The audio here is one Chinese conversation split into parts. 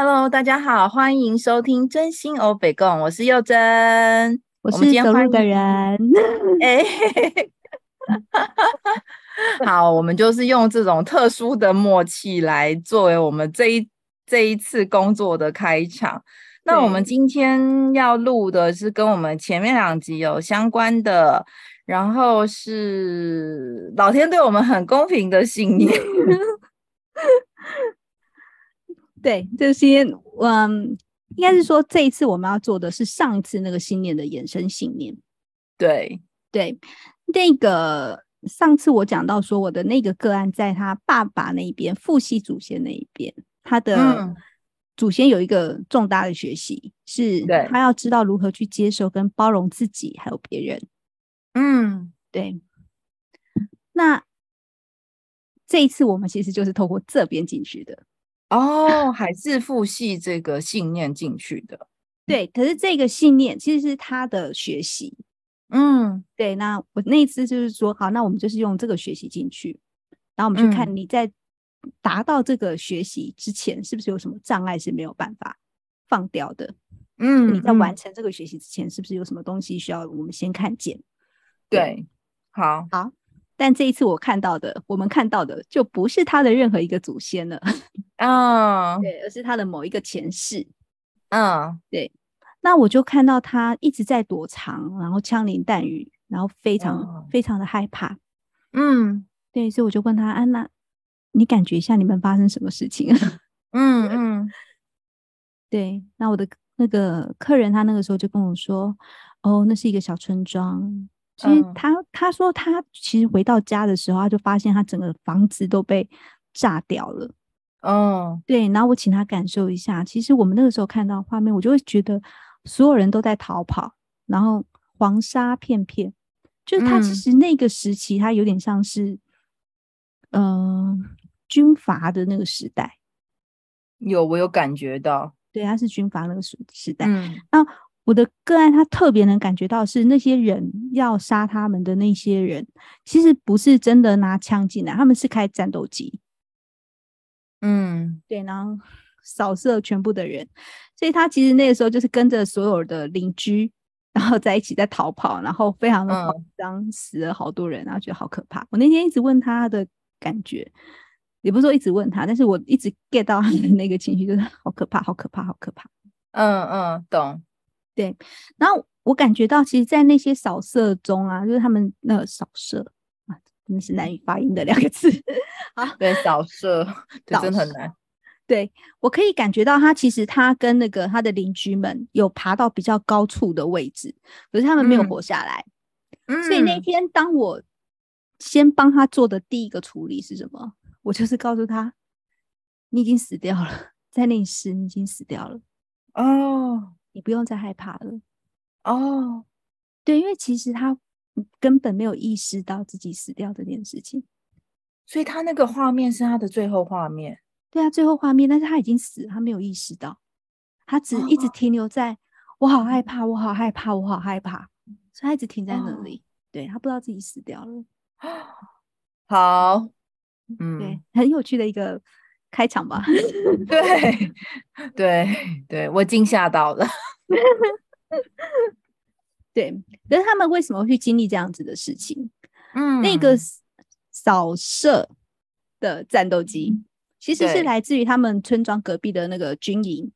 Hello，大家好，欢迎收听真心欧北共，我是佑真，我是走路的人。哎，好，我们就是用这种特殊的默契来作为我们这一这一次工作的开场。那我们今天要录的是跟我们前面两集有相关的，然后是老天对我们很公平的信念。对，这些嗯，应该是说这一次我们要做的是上一次那个信念的衍生信念。对对，那个上次我讲到说，我的那个个案在他爸爸那一边，父系祖先那一边，他的祖先有一个重大的学习，是他要知道如何去接受跟包容自己还有别人。嗯，对。那这一次我们其实就是透过这边进去的。哦，还是父系这个信念进去的，对。可是这个信念其实是他的学习，嗯，对。那我那一次就是说，好，那我们就是用这个学习进去，然后我们去看你在达到这个学习之前，是不是有什么障碍是没有办法放掉的？嗯，你在完成这个学习之前，是不是有什么东西需要我们先看见？对，对好，好。但这一次我看到的，我们看到的就不是他的任何一个祖先了，啊、oh.，对，而是他的某一个前世，嗯、oh.，对。那我就看到他一直在躲藏，然后枪林弹雨，然后非常、oh. 非常的害怕，嗯，对，所以我就问他，安、啊、娜，你感觉一下你们发生什么事情？嗯嗯，对。那我的那个客人他那个时候就跟我说，哦，那是一个小村庄。其实他、嗯、他说他其实回到家的时候，他就发现他整个房子都被炸掉了。哦，对，然后我请他感受一下。其实我们那个时候看到画面，我就会觉得所有人都在逃跑，然后黄沙片片，就是他其实那个时期，他有点像是嗯、呃、军阀的那个时代。有，我有感觉到，对，他是军阀那个时时代。嗯，那。我的个案，他特别能感觉到是那些人要杀他们的那些人，其实不是真的拿枪进来，他们是开战斗机。嗯，对，然后扫射全部的人，所以他其实那个时候就是跟着所有的邻居，然后在一起在逃跑，然后非常的慌张，嗯，死了好多人，然后觉得好可怕。我那天一直问他的感觉，也不是说一直问他，但是我一直 get 到他的那个情绪，就是好可怕，好可怕，好可怕。嗯嗯，懂。对，然后我感觉到，其实，在那些扫射中啊，就是他们那个扫射啊，真的是难以发音的两个字。好，对，扫射，这真的很难。对，我可以感觉到，他其实他跟那个他的邻居们有爬到比较高处的位置，可是他们没有活下来。嗯，所以那天，当我先帮他做的第一个处理是什么？我就是告诉他，你已经死掉了，在那一世你已经死掉了。哦。你不用再害怕了哦，对，因为其实他根本没有意识到自己死掉这件事情，所以他那个画面是他的最后画面。对啊，最后画面，但是他已经死，他没有意识到，他只一直停留在、哦、我好害怕，我好害怕，我好害怕，所以他一直停在那里。哦、对，他不知道自己死掉了。好，嗯，对，很有趣的一个。开场吧，对 对对，我惊吓到了。对，可是他们为什么会去经历这样子的事情？嗯，那个扫射的战斗机其实是来自于他们村庄隔壁的那个军营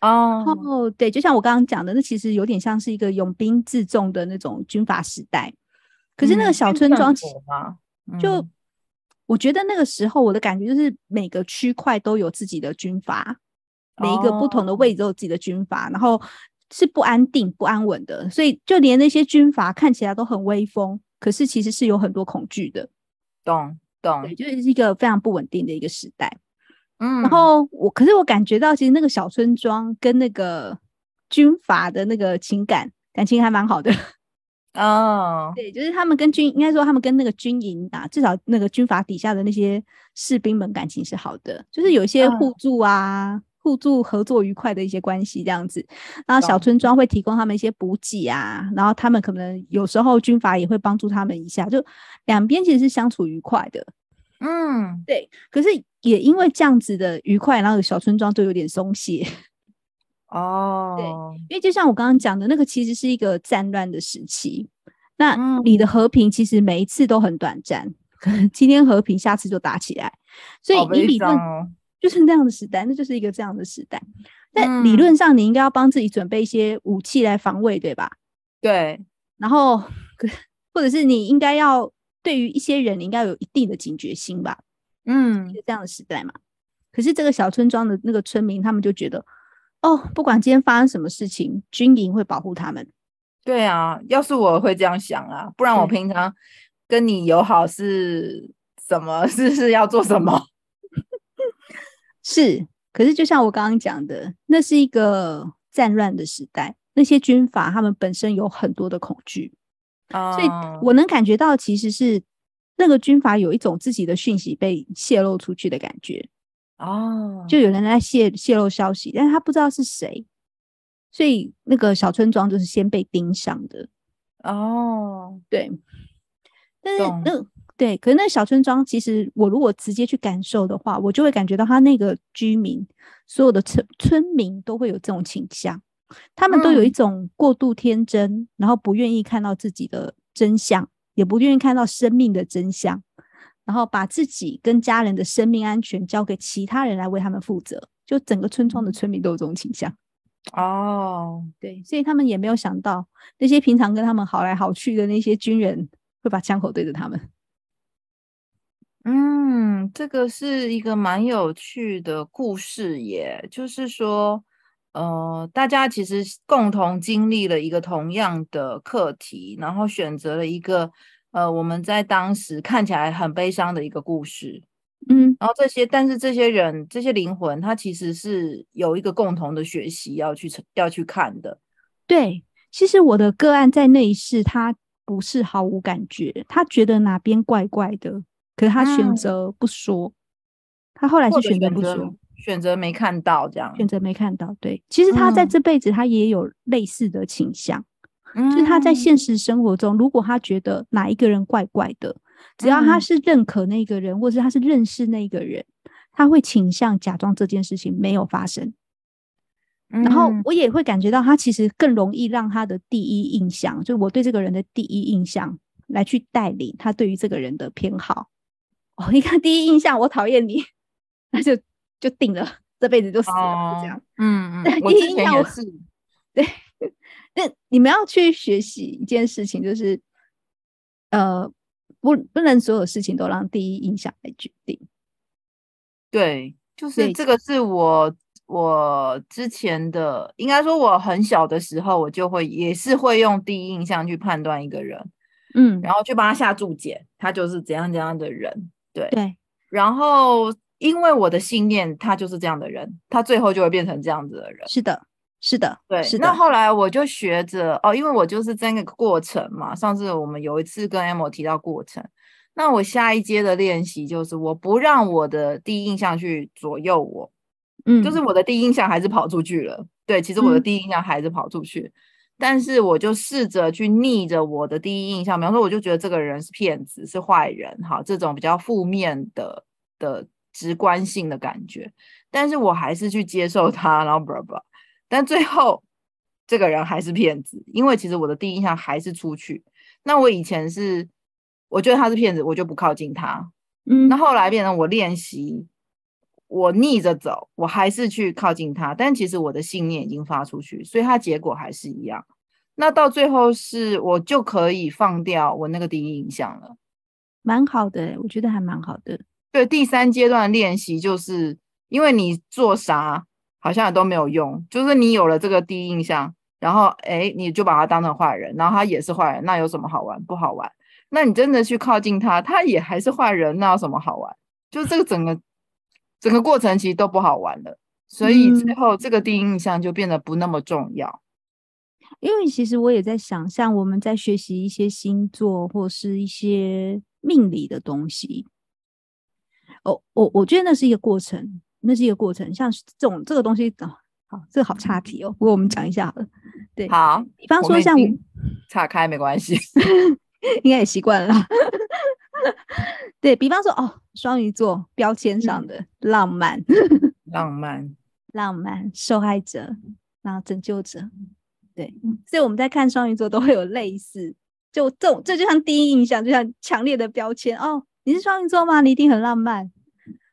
哦。哦，对，就像我刚刚讲的，那其实有点像是一个拥兵自重的那种军阀时代。可是那个小村庄就。我觉得那个时候，我的感觉就是每个区块都有自己的军阀，每一个不同的位置都有自己的军阀，然后是不安定、不安稳的，所以就连那些军阀看起来都很威风，可是其实是有很多恐惧的。懂懂，对，就是一个非常不稳定的一个时代。嗯，然后我，可是我感觉到，其实那个小村庄跟那个军阀的那个情感感情还蛮好的。哦、oh.，对，就是他们跟军，应该说他们跟那个军营啊，至少那个军阀底下的那些士兵们感情是好的，就是有一些互助啊、oh. 互助合作愉快的一些关系这样子。然后小村庄会提供他们一些补给啊，oh. 然后他们可能有时候军阀也会帮助他们一下，就两边其实是相处愉快的。嗯，对。可是也因为这样子的愉快，然后小村庄就有点松懈。哦，对，因为就像我刚刚讲的，那个其实是一个战乱的时期。那你的和平其实每一次都很短暂，可能今天和平，下次就打起来。所以你理论就是那样的时代，那就是一个这样的时代。但理论上你应该要帮自己准备一些武器来防卫，对吧？对。然后，或者是你应该要对于一些人，你应该有一定的警觉心吧？嗯，就这样的时代嘛。可是这个小村庄的那个村民，他们就觉得，哦，不管今天发生什么事情，军营会保护他们。对啊，要是我会这样想啊，不然我平常跟你友好是什么？是是要做什么？是，可是就像我刚刚讲的，那是一个战乱的时代，那些军阀他们本身有很多的恐惧啊，所以我能感觉到其实是那个军阀有一种自己的讯息被泄露出去的感觉哦，就有人在泄泄露消息，但是他不知道是谁。所以那个小村庄就是先被盯上的哦，对，但是那对，可是那小村庄其实我如果直接去感受的话，我就会感觉到他那个居民所有的村村民都会有这种倾向，他们都有一种过度天真，嗯、然后不愿意看到自己的真相，也不愿意看到生命的真相，然后把自己跟家人的生命安全交给其他人来为他们负责，就整个村庄的村民都有这种倾向。哦，对，所以他们也没有想到那些平常跟他们好来好去的那些军人会把枪口对着他们。嗯，这个是一个蛮有趣的故事耶，就是说，呃，大家其实共同经历了一个同样的课题，然后选择了一个呃，我们在当时看起来很悲伤的一个故事。嗯，然后这些，但是这些人，这些灵魂，他其实是有一个共同的学习要去要去看的。对，其实我的个案在那一世，他不是毫无感觉，他觉得哪边怪怪的，可是他选择不说。嗯、他后来是选择不说，选择没看到这样，选择没看到。对，其实他在这辈子他也有类似的倾向，嗯、就是他在现实生活中，如果他觉得哪一个人怪怪的。只要他是认可那个人，嗯、或是他是认识那个人，他会倾向假装这件事情没有发生。嗯、然后我也会感觉到，他其实更容易让他的第一印象，就我对这个人的第一印象，来去带领他对于这个人的偏好。哦，你看第一印象，我讨厌你，那就就定了，这辈子就死了，这样。嗯嗯，第一印象我是对。那你们要去学习一件事情，就是呃。不，不能所有事情都让第一印象来决定。对，就是这个是我我之前的，应该说我很小的时候，我就会也是会用第一印象去判断一个人，嗯，然后去帮他下注解，他就是怎样怎样的人。对对，然后因为我的信念，他就是这样的人，他最后就会变成这样子的人。是的。是的，对，是。那后来我就学着哦，因为我就是在那个过程嘛。上次我们有一次跟 Amo 提到过程，那我下一阶的练习就是我不让我的第一印象去左右我，嗯，就是我的第一印象还是跑出去了。对，其实我的第一印象还是跑出去，嗯、但是我就试着去逆着我的第一印象，比方说我就觉得这个人是骗子，是坏人，哈，这种比较负面的的直观性的感觉，但是我还是去接受他，然后不不。但最后，这个人还是骗子，因为其实我的第一印象还是出去。那我以前是，我觉得他是骗子，我就不靠近他。嗯，那后来变成我练习，我逆着走，我还是去靠近他。但其实我的信念已经发出去，所以他结果还是一样。那到最后是我就可以放掉我那个第一印象了，蛮好的，我觉得还蛮好的。对，第三阶段练习就是因为你做啥，好像也都没有用，就是你有了这个第一印象，然后诶，你就把他当成坏人，然后他也是坏人，那有什么好玩？不好玩。那你真的去靠近他，他也还是坏人，那有什么好玩？就这个整个整个过程其实都不好玩了，所以最后这个第一印象就变得不那么重要。嗯，因为其实我也在想，像我们在学习一些星座或是一些命理的东西，哦，我我觉得那是一个过程。那是一个过程，像这种这个东西，哦，好，这个好岔题哦。不过我们讲一下好了，对，好，比方说像岔开没关系，应该也习惯了。对，比方说，哦，双鱼座标签上的浪漫，浪漫，浪漫，受害者，然后拯救者，对，所以我们在看双鱼座都会有类似，就这种，这就像第一印象，就像强烈的标签哦。你是双鱼座吗？你一定很浪漫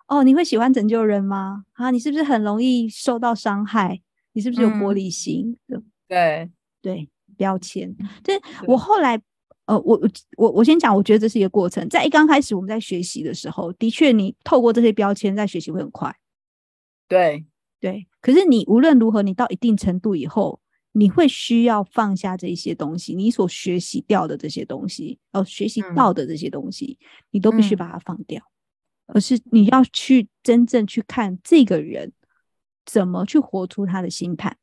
哦。你会喜欢拯救人吗？啊，你是不是很容易受到伤害？你是不是有玻璃心？嗯、对对，标签。对，我后来。呃，我我我先讲，我觉得这是一个过程。在一刚开始我们在学习的时候，的确，你透过这些标签在学习会很快。对对，可是你无论如何，你到一定程度以后，你会需要放下这些东西，你所学习掉的这些东西，哦，学习到的这些东西，嗯、你都必须把它放掉，嗯、而是你要去真正去看这个人怎么去活出他的星盘。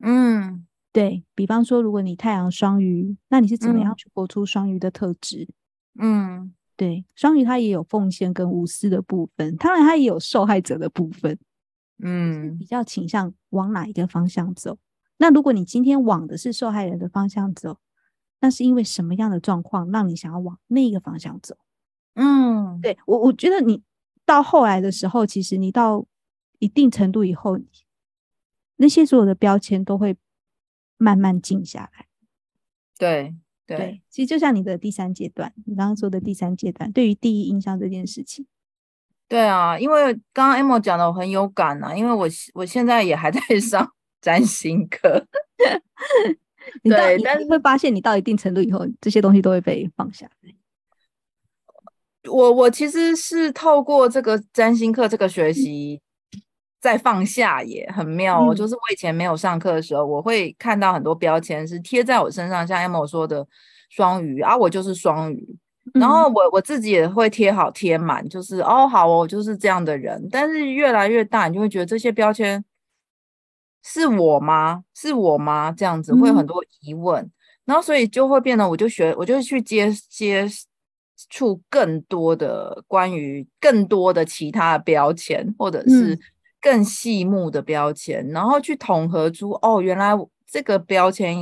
嗯。对，比方说，如果你太阳双鱼，那你是怎么样去活出双鱼的特质？嗯，对，双鱼它也有奉献跟无私的部分，当然它也有受害者的部分。嗯，比较倾向往哪一个方向走？那如果你今天往的是受害人的方向走，那是因为什么样的状况让你想要往那个方向走？嗯，对，我我觉得你到后来的时候，其实你到一定程度以后，那些所有的标签都会。慢慢静下来，对对，对，其实就像你的第三阶段，你刚刚说的第三阶段，对于第一印象这件事情，对啊，因为刚刚 Amo 讲的我很有感啊，因为我我现在也还在上 占星课，对，但是会发现你到一定程度以后，这些东西都会被放下。我我其实是透过这个占星课这个学习。再放下也很妙哦，嗯、就是我以前没有上课的时候，我会看到很多标签是贴在我身上，像 Amo 说的双鱼啊，我就是双鱼，嗯、然后我我自己也会贴好贴满，就是哦好哦，我就是这样的人。但是越来越大，你就会觉得这些标签是我吗？是我吗？这样子会有很多疑问，嗯、然后所以就会变得，我就学，我就去接接触更多的关于更多的其他的标签，或者是。更细目的标签，然后去统合出哦，原来这个标签，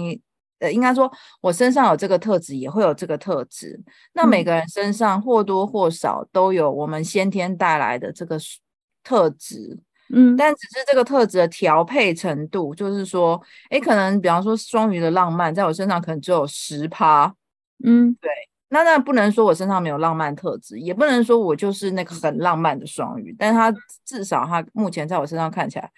呃，应该说我身上有这个特质，也会有这个特质。那每个人身上或多或少都有我们先天带来的这个特质，嗯，但只是这个特质的调配程度，就是说，诶，可能比方说双鱼的浪漫，在我身上可能只有十趴，嗯，对。那那不能说我身上没有浪漫特质，也不能说我就是那个很浪漫的双鱼，但是他至少他目前在我身上看起来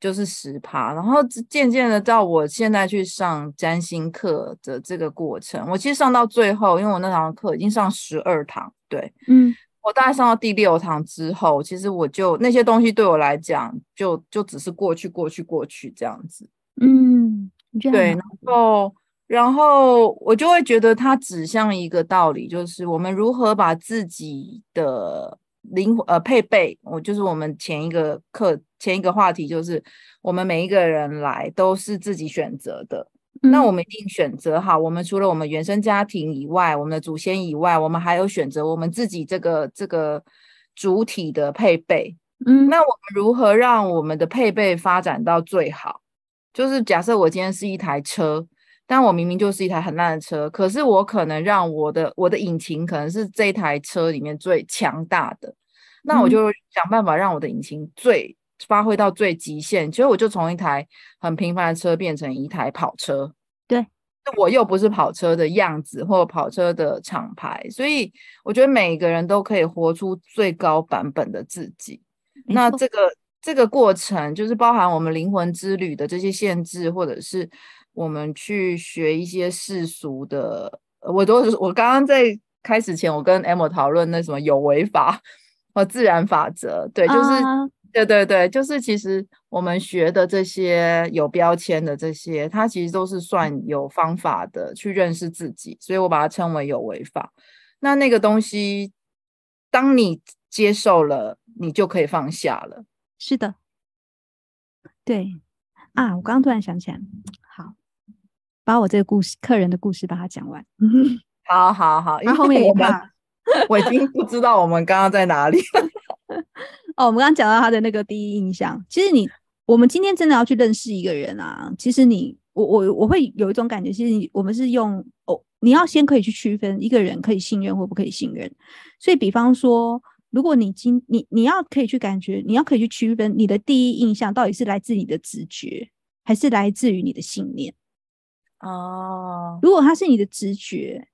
就是十趴，然后渐渐的到我现在去上占星课的这个过程，我其实上到最后，因为我那堂课已经上十二堂，对，嗯，我大概上到第六堂之后，其实我就那些东西对我来讲，就就只是过去过去过去这样子，嗯，对，然后。然后我就会觉得它指向一个道理，就是我们如何把自己的灵魂呃配备。我就是我们前一个课前一个话题，就是我们每一个人来都是自己选择的。嗯、那我们一定选择好，我们除了我们原生家庭以外，我们的祖先以外，我们还有选择我们自己这个这个主体的配备。嗯，那我们如何让我们的配备发展到最好？就是假设我今天是一台车。但我明明就是一台很烂的车，可是我可能让我的我的引擎可能是这一台车里面最强大的，那我就想办法让我的引擎最发挥到最极限，其实我就从一台很平凡的车变成一台跑车。对，我又不是跑车的样子或跑车的厂牌，所以我觉得每个人都可以活出最高版本的自己。那这个这个过程就是包含我们灵魂之旅的这些限制，或者是。我们去学一些世俗的，我都我刚刚在开始前，我跟 Amo 讨论那什么有为法和自然法则，对，就是、uh, 对对对，就是其实我们学的这些有标签的这些，它其实都是算有方法的去认识自己，所以我把它称为有为法。那那个东西，当你接受了，你就可以放下了。是的，对啊，我刚刚突然想起来。把我这个故事，客人的故事，把它讲完。好好好，因为后面我们我已经不知道我们刚刚在哪里 哦，我们刚刚讲到他的那个第一印象，其实你，我们今天真的要去认识一个人啊。其实你，我我我会有一种感觉，其实你我们是用哦，你要先可以去区分一个人可以信任或不可以信任。所以，比方说，如果你今你你要可以去感觉，你要可以去区分你的第一印象到底是来自你的直觉，还是来自于你的信念。哦，如果它是你的直觉，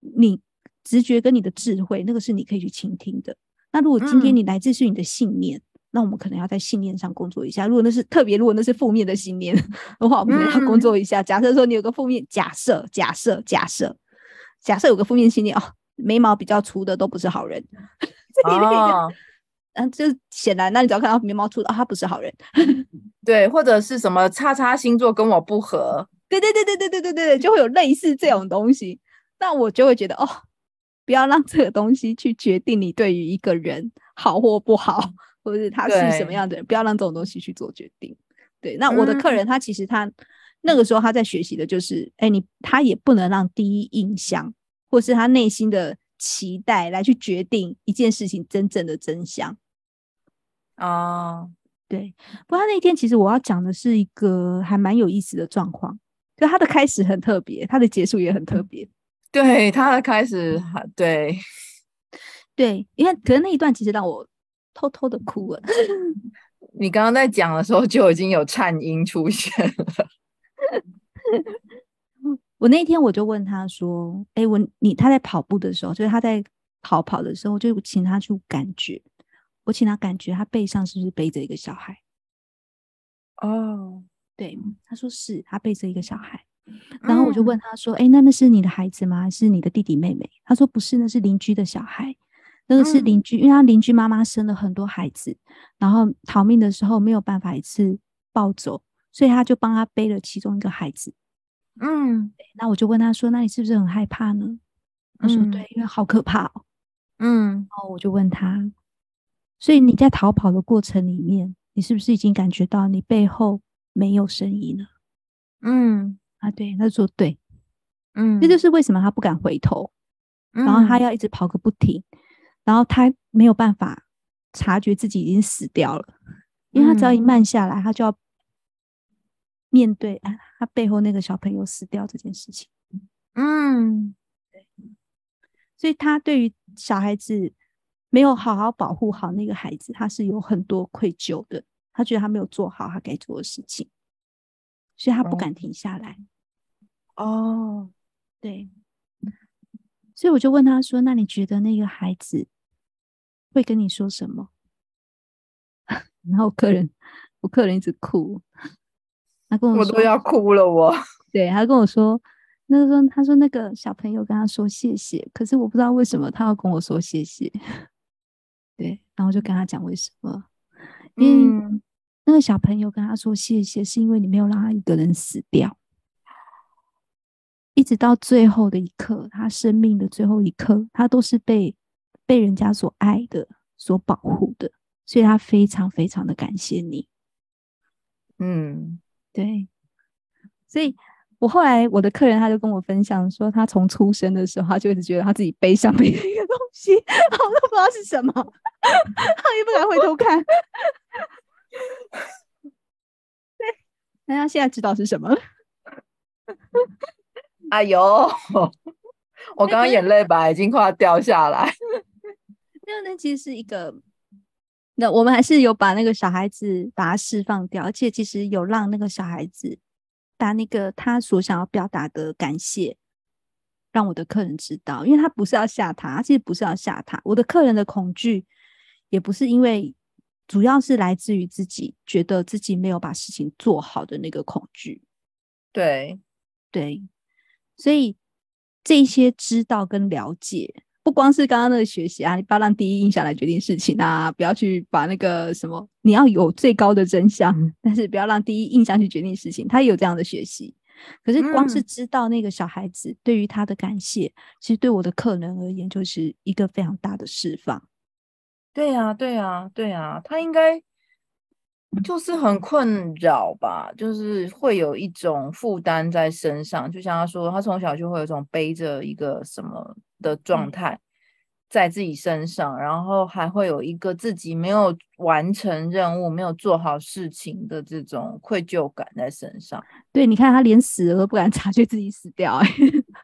你直觉跟你的智慧，那个是你可以去倾听的。那如果今天你来自是你的信念，嗯、那我们可能要在信念上工作一下。如果那是特别，如果那是负面的信念的话，我们要工作一下。嗯、假设说你有个负面，假设假设假设假设有个负面信念哦，眉毛比较粗的都不是好人。哦，嗯，就显然，那你只要看到眉毛粗的，哦，他不是好人。对，或者是什么叉叉星座跟我不合。对对对对对对对对，就会有类似这种东西。那我就会觉得哦，不要让这个东西去决定你对于一个人好或不好，或者是他是什么样的人，不要让这种东西去做决定。对，那我的客人他其实他那个时候他在学习的就是，哎，你他也不能让第一印象或是他内心的期待来去决定一件事情真正的真相。哦，对。不过他那天其实我要讲的是一个还蛮有意思的状况。就他的开始很特别，他的结束也很特别。对，他的开始，对，对，因为可能那一段其实让我偷偷的哭了。你刚刚在讲的时候就已经有颤音出现了。我那天我就问他说：“哎、欸，我你他在跑步的时候，就是他在逃跑的时候，就请他去感觉，我请他感觉他背上是不是背着一个小孩？”哦。对，他说是他背着一个小孩，然后我就问他说：“哎、嗯欸，那那是你的孩子吗？还是你的弟弟妹妹？”他说：“不是，那是邻居的小孩。那个是邻居，嗯、因为他邻居妈妈生了很多孩子，然后逃命的时候没有办法一次抱走，所以他就帮他背了其中一个孩子。”嗯，那我就问他说：“那你是不是很害怕呢？”他说：“对，因为好可怕哦。”嗯，然后我就问他：“所以你在逃跑的过程里面，你是不是已经感觉到你背后？”没有声音了，嗯。啊，对，他就说对，嗯，这就是为什么他不敢回头，嗯、然后他要一直跑个不停，然后他没有办法察觉自己已经死掉了，因为他只要一慢下来，他就要面对啊，他背后那个小朋友死掉这件事情，嗯，对，所以他对于小孩子没有好好保护好那个孩子，他是有很多愧疚的。他觉得他没有做好他该做的事情，所以他不敢停下来。哦，对，所以我就问他说：“那你觉得那个孩子会跟你说什么？” 然后我客人，我客人一直哭，他跟我说：“我都要哭了。”我，对，他跟我说：“那个说，他说那个小朋友跟他说谢谢，可是我不知道为什么他要跟我说谢谢。”对，然后我就跟他讲为什么，因为。嗯那个小朋友跟他说谢谢，是因为你没有让他一个人死掉，一直到最后的一刻，他生命的最后一刻，他都是被被人家所爱的、所保护的，所以他非常非常的感谢你。嗯，对，所以我后来我的客人他就跟我分享说，他从出生的时候，他就一直觉得他自己背上背着一个东西，我都不知道是什么，他也不敢回头看。对，大家现在知道是什么了？哎呦，我刚刚眼泪吧已经快要掉下来。那那其实是一个，那我们还是有把那个小孩子把他释放掉，而且其实有让那个小孩子把那个他所想要表达的感谢，让我的客人知道，因为他不是要吓他，他其实不是要吓他。我的客人的恐惧也不是因为。主要是来自于自己觉得自己没有把事情做好的那个恐惧，对对，所以这些知道跟了解，不光是刚刚那个学习啊，你不要让第一印象来决定事情啊，不要去把那个什么，你要有最高的真相，但是不要让第一印象去决定事情。他也有这样的学习，可是光是知道那个小孩子对于他的感谢，嗯、其实对我的客人而言，就是一个非常大的释放。对呀，对呀，对呀，他应该就是很困扰吧，就是会有一种负担在身上，就像他说，他从小就会有一种背着一个什么的状态在自己身上，然后还会有一个自己没有完成任务、没有做好事情的这种愧疚感在身上。对，你看他连死了都不敢察觉自己死掉，哎，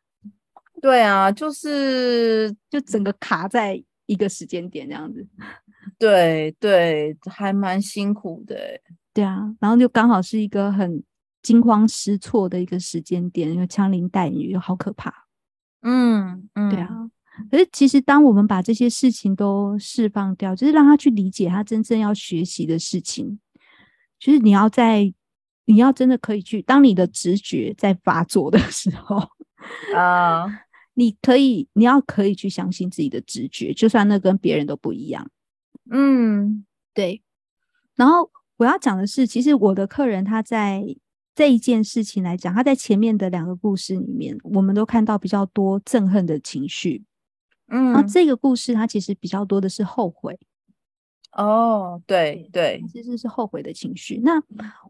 对啊，就是就整个卡在。一个时间点这样子。对对，还蛮辛苦的。对啊，然后就刚好是一个很惊慌失措的一个时间点，因为枪林弹雨，又好可怕。嗯嗯，对啊。可是其实当我们把这些事情都释放掉，就是让他去理解他真正要学习的事情，就是你要在你要真的可以去，当你的直觉在发作的时候啊，uh, 你可以你要可以去相信自己的直觉，就算那跟别人都不一样。嗯，对。然后我要讲的是，其实我的客人他在这一件事情来讲，他在前面的两个故事里面，我们都看到比较多憎恨的情绪。嗯，那这个故事它其实比较多的是后悔。哦，对对，其实是后悔的情绪。那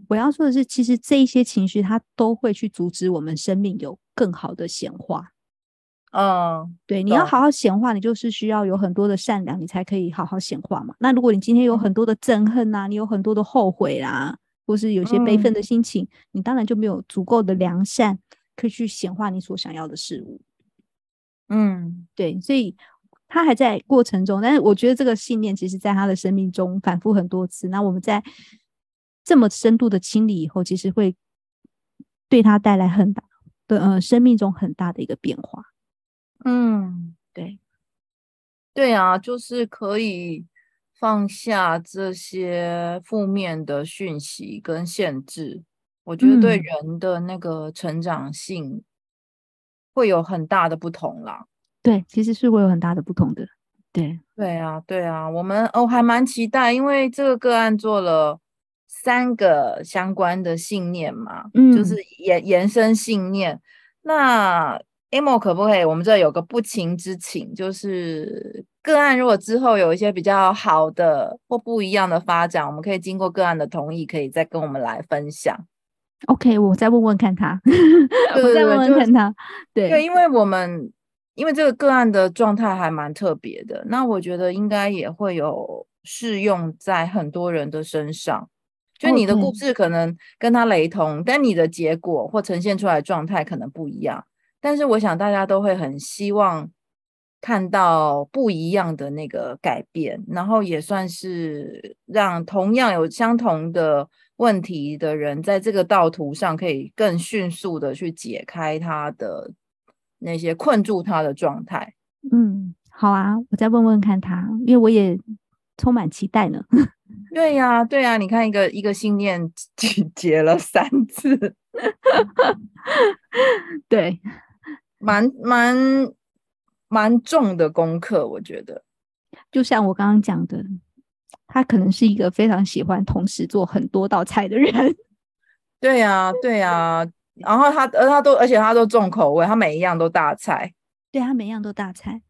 我要说的是，其实这一些情绪它都会去阻止我们生命有更好的显化。嗯，对，你要好好显化，你就是需要有很多的善良，你才可以好好显化嘛。那如果你今天有很多的憎恨呐、啊，你有很多的后悔啦、啊，或是有些悲愤的心情，嗯、你当然就没有足够的良善可以去显化你所想要的事物。嗯，对，所以他还在过程中，但是我觉得这个信念其实在他的生命中反复很多次。那我们在这么深度的清理以后，其实会对他带来很大的呃生命中很大的一个变化。嗯，对，对啊，就是可以放下这些负面的讯息跟限制，我觉得对人的那个成长性。会有很大的不同啦，对，其实是会有很大的不同的，对，对啊，对啊，我们哦还蛮期待，因为这个个案做了三个相关的信念嘛，嗯，就是延延伸信念。那 Amo 可不可以？我们这有个不情之请，就是个案如果之后有一些比较好的或不一样的发展，我们可以经过个案的同意，可以再跟我们来分享。OK，我再问问看他，我再问问看他。对对，因为我们因为这个个案的状态还蛮特别的，那我觉得应该也会有适用在很多人的身上。就你的故事可能跟他雷同.但你的结果或呈现出来的状态可能不一样。但是我想大家都会很希望看到不一样的那个改变，然后也算是让同样有相同的。问题的人在这个道途上可以更迅速的去解开他的那些困住他的状态。嗯，好啊，我再问问看他，因为我也充满期待呢。对呀、啊，对呀、啊，你看一个一个信念 解结了三次，对，蛮蛮蛮重的功课，我觉得。就像我刚刚讲的。他可能是一个非常喜欢同时做很多道菜的人。对呀，对呀。然后他，而他都，而且他都重口味，他每一样都大菜。对，他每一样都大菜。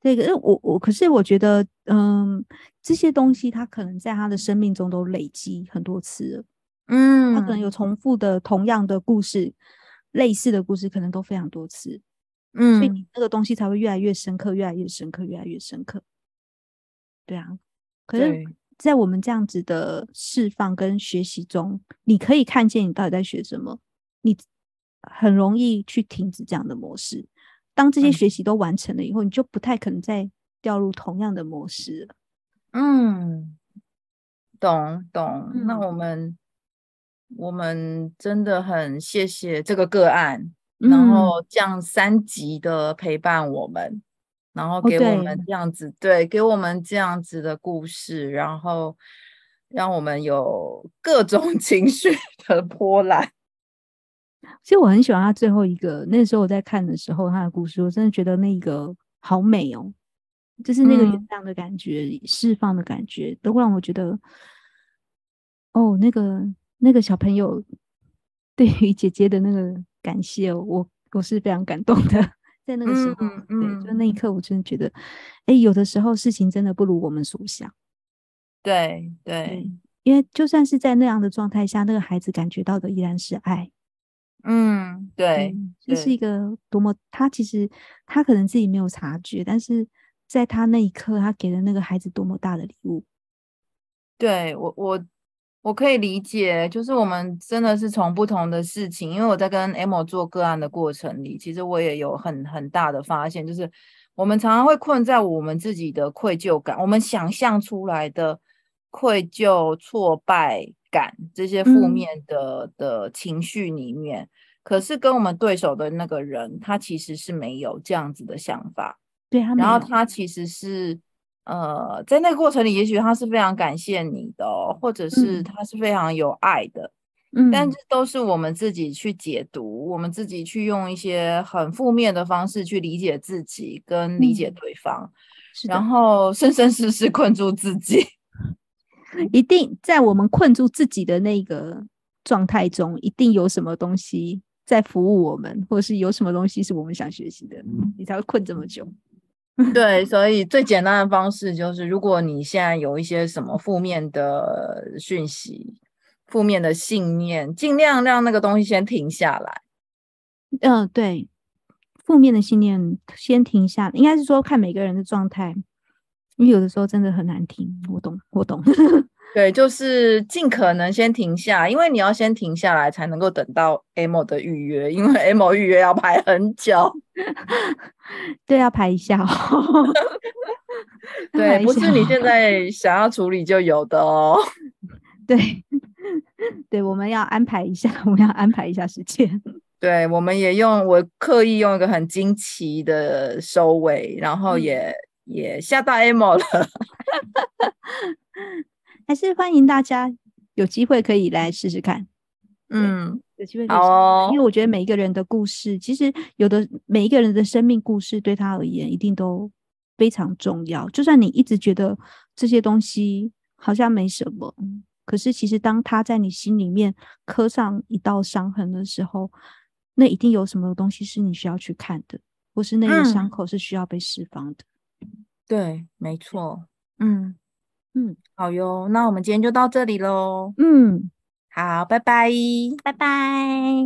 这个，我我，可是我觉得，嗯，这些东西他可能在他的生命中都累积很多次了。嗯，他可能有重复的、同样的故事，类似的故事，可能都非常多次。嗯，所以你那个东西才会越来越深刻，越来越深刻，越来越深刻。对啊，可是。在我们这样子的释放跟学习中，你可以看见你到底在学什么。你很容易去停止这样的模式。当这些学习都完成了以后，嗯、你就不太可能再掉入同样的模式了。嗯，懂懂。嗯、那我们我们真的很谢谢这个个案，嗯、然后这样三级的陪伴我们。然后给我们这样子，哦、对，对，给我们这样子的故事，然后让我们有各种 情绪的波澜。其实我很喜欢他最后一个，那时候我在看的时候，他的故事，我真的觉得那个好美哦，就是那个原谅的感觉、嗯、释放的感觉，都会让我觉得，哦，那个那个小朋友对于姐姐的那个感谢，我我是非常感动的。在那个时候，嗯嗯、对，就那一刻，我真的觉得，哎、欸，有的时候事情真的不如我们所想。对对，对，因为就算是在那样的状态下，那个孩子感觉到的依然是爱。嗯，对，这是一个多么，他其实他可能自己没有察觉，但是在他那一刻，他给了那个孩子多么大的礼物。对我，我我可以理解，就是我们真的是从不同的事情，因为我在跟 Amo 做个案的过程里，其实我也有很很大的发现，就是我们常常会困在我们自己的愧疚感，我们想象出来的愧疚、挫败感这些负面的、嗯、的情绪里面，可是跟我们对手的那个人，他其实是没有这样子的想法，对，然后他其实是。呃，在那个过程里，也许他是非常感谢你的，或者是他是非常有爱的，嗯，但这都是我们自己去解读，我们自己去用一些很负面的方式去理解自己跟理解对方，嗯、然后生生世世困住自己。一定在我们困住自己的那个状态中，一定有什么东西在服务我们，或者是有什么东西是我们想学习的，你才会困这么久。对，所以最简单的方式就是，如果你现在有一些什么负面的讯息、负面的信念，尽量让那个东西先停下来。嗯、呃，对，负面的信念先停下，应该是说看每个人的状态，因为有的时候真的很难听。我懂，我懂。对，就是尽可能先停下，因为你要先停下来，才能够等到 Amo 的预约，因为 Amo 预约要排很久。对，要排一下哦。对，不是你现在想要处理就有的哦。对，对，我们要安排一下，我们要安排一下时间。对，我们也用我刻意用一个很惊奇的收尾，然后也、嗯、也吓到 Amo 了。还是欢迎大家有机会可以来试试看，嗯，有机会可以试试，哦，因为我觉得每一个人的故事，其实有的每一个人的生命故事对他而言一定都非常重要。就算你一直觉得这些东西好像没什么，可是其实当他在你心里面刻上一道伤痕的时候，那一定有什么东西是你需要去看的，或是那个伤口是需要被释放的。嗯。对，没错，嗯。嗯好哟那我们今天就到这里喽嗯。好拜拜。拜拜。